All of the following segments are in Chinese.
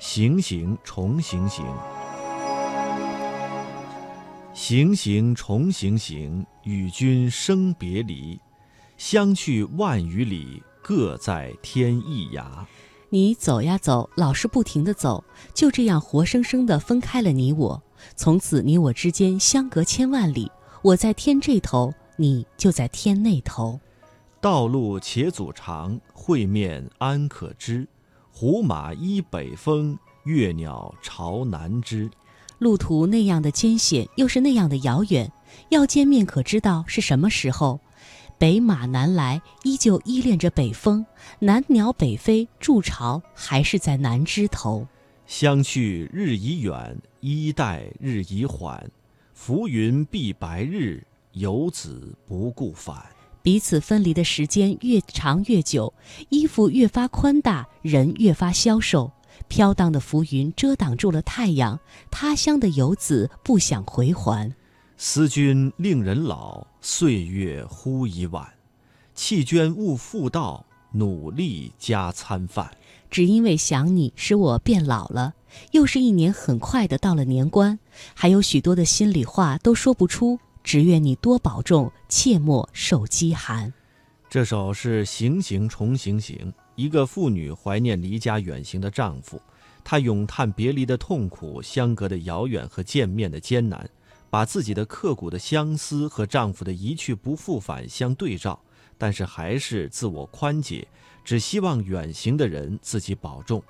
行行重行行，行行重行行，与君生别离，相去万余里，各在天一涯。你走呀走，老是不停的走，就这样活生生的分开了你我。从此你我之间相隔千万里，我在天这头，你就在天那头。道路且阻长，会面安可知？胡马依北风，越鸟巢南枝。路途那样的艰险，又是那样的遥远，要见面可知道是什么时候？北马南来，依旧依恋着北风；南鸟北飞，筑巢还是在南枝头。相去日已远，衣带日已缓。浮云蔽白日，游子不顾返。彼此分离的时间越长越久，衣服越发宽大，人越发消瘦。飘荡的浮云遮挡住了太阳，他乡的游子不想回还。思君令人老，岁月忽已晚。弃捐勿复道，努力加餐饭。只因为想你，使我变老了。又是一年，很快的到了年关，还有许多的心里话都说不出。只愿你多保重，切莫受饥寒。这首是《行行重行行》，一个妇女怀念离家远行的丈夫，她咏叹别离的痛苦、相隔的遥远和见面的艰难，把自己的刻骨的相思和丈夫的一去不复返相对照，但是还是自我宽解，只希望远行的人自己保重。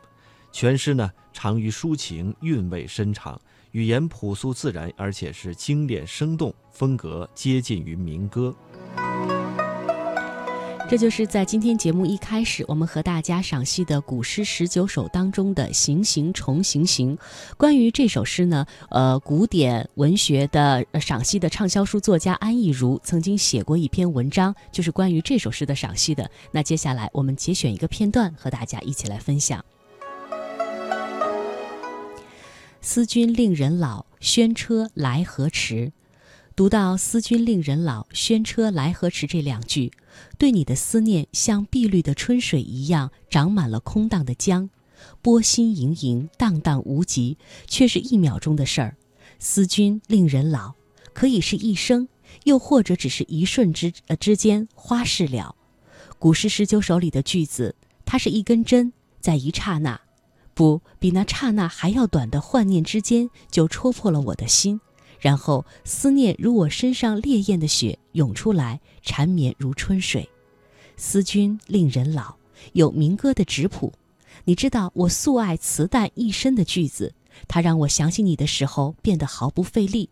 全诗呢，长于抒情，韵味深长。语言朴素自然，而且是精炼生动，风格接近于民歌。这就是在今天节目一开始，我们和大家赏析的古诗十九首当中的《行行重行行》。关于这首诗呢，呃，古典文学的赏析的畅销书作家安忆如曾经写过一篇文章，就是关于这首诗的赏析的。那接下来我们节选一个片段，和大家一起来分享。思君令人老，宣车来何迟？读到“思君令人老，宣车来何迟”这两句，对你的思念像碧绿的春水一样，长满了空荡的江，波心盈盈，荡荡无极，却是一秒钟的事儿。思君令人老，可以是一生，又或者只是一瞬之呃之间，花事了。古诗十九首里的句子，它是一根针，在一刹那。不比那刹那还要短的幻念之间，就戳破了我的心，然后思念如我身上烈焰的血涌出来，缠绵如春水。思君令人老，有民歌的质朴。你知道我素爱词淡一身的句子，它让我想起你的时候变得毫不费力。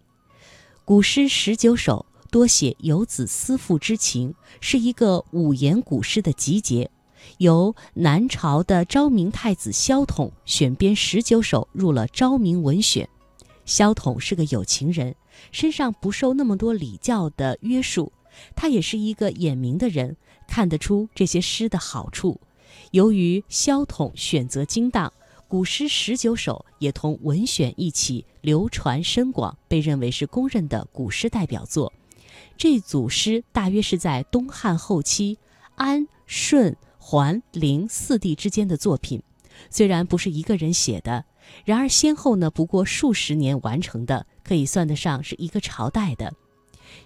古诗十九首多写游子思妇之情，是一个五言古诗的集结。由南朝的昭明太子萧统选编十九首入了《昭明文选》。萧统是个有情人，身上不受那么多礼教的约束，他也是一个眼明的人，看得出这些诗的好处。由于萧统选择精当，古诗十九首也同文选一起流传深广，被认为是公认的古诗代表作。这组诗大约是在东汉后期，安顺。桓灵四帝之间的作品，虽然不是一个人写的，然而先后呢不过数十年完成的，可以算得上是一个朝代的。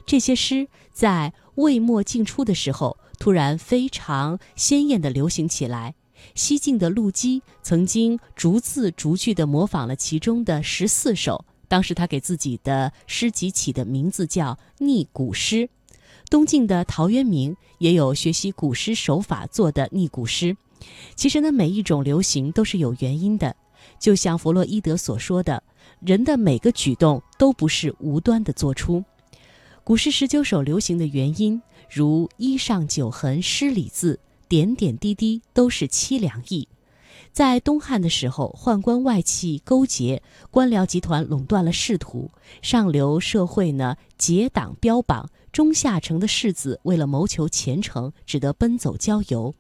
这些诗在魏末晋初的时候，突然非常鲜艳的流行起来。西晋的陆机曾经逐字逐句地模仿了其中的十四首，当时他给自己的诗集起的名字叫《逆古诗》。东晋的陶渊明也有学习古诗手法做的逆古诗。其实呢，每一种流行都是有原因的，就像弗洛伊德所说的，人的每个举动都不是无端的做出。古诗十九首流行的原因，如衣上九痕诗里字，点点滴滴都是凄凉意。在东汉的时候，宦官外戚勾结，官僚集团垄断了仕途，上流社会呢结党标榜。中下层的士子为了谋求前程，只得奔走郊游。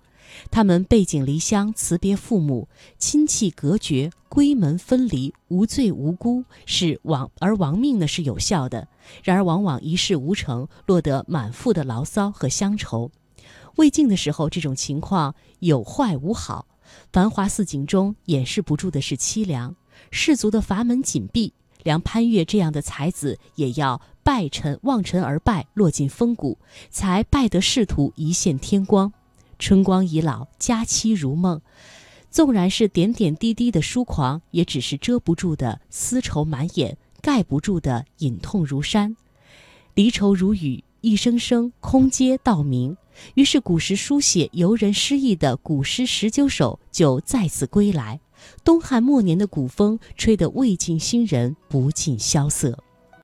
他们背井离乡，辞别父母，亲戚隔绝，闺门分离，无罪无辜，是亡而亡命呢是有效的。然而往往一事无成，落得满腹的牢骚和乡愁。魏晋的时候，这种情况有坏无好。繁华似锦中掩饰不住的是凄凉。士族的阀门紧闭，梁潘岳这样的才子也要拜臣望尘而败，落进风谷，才败得仕途一线天光。春光已老，佳期如梦。纵然是点点滴滴的疏狂，也只是遮不住的丝绸满眼，盖不住的隐痛如山。离愁如雨，一声声空阶道明。于是，古时书写游人诗意的古诗十九首就再次归来。东汉末年的古风，吹得魏晋新人不尽萧瑟。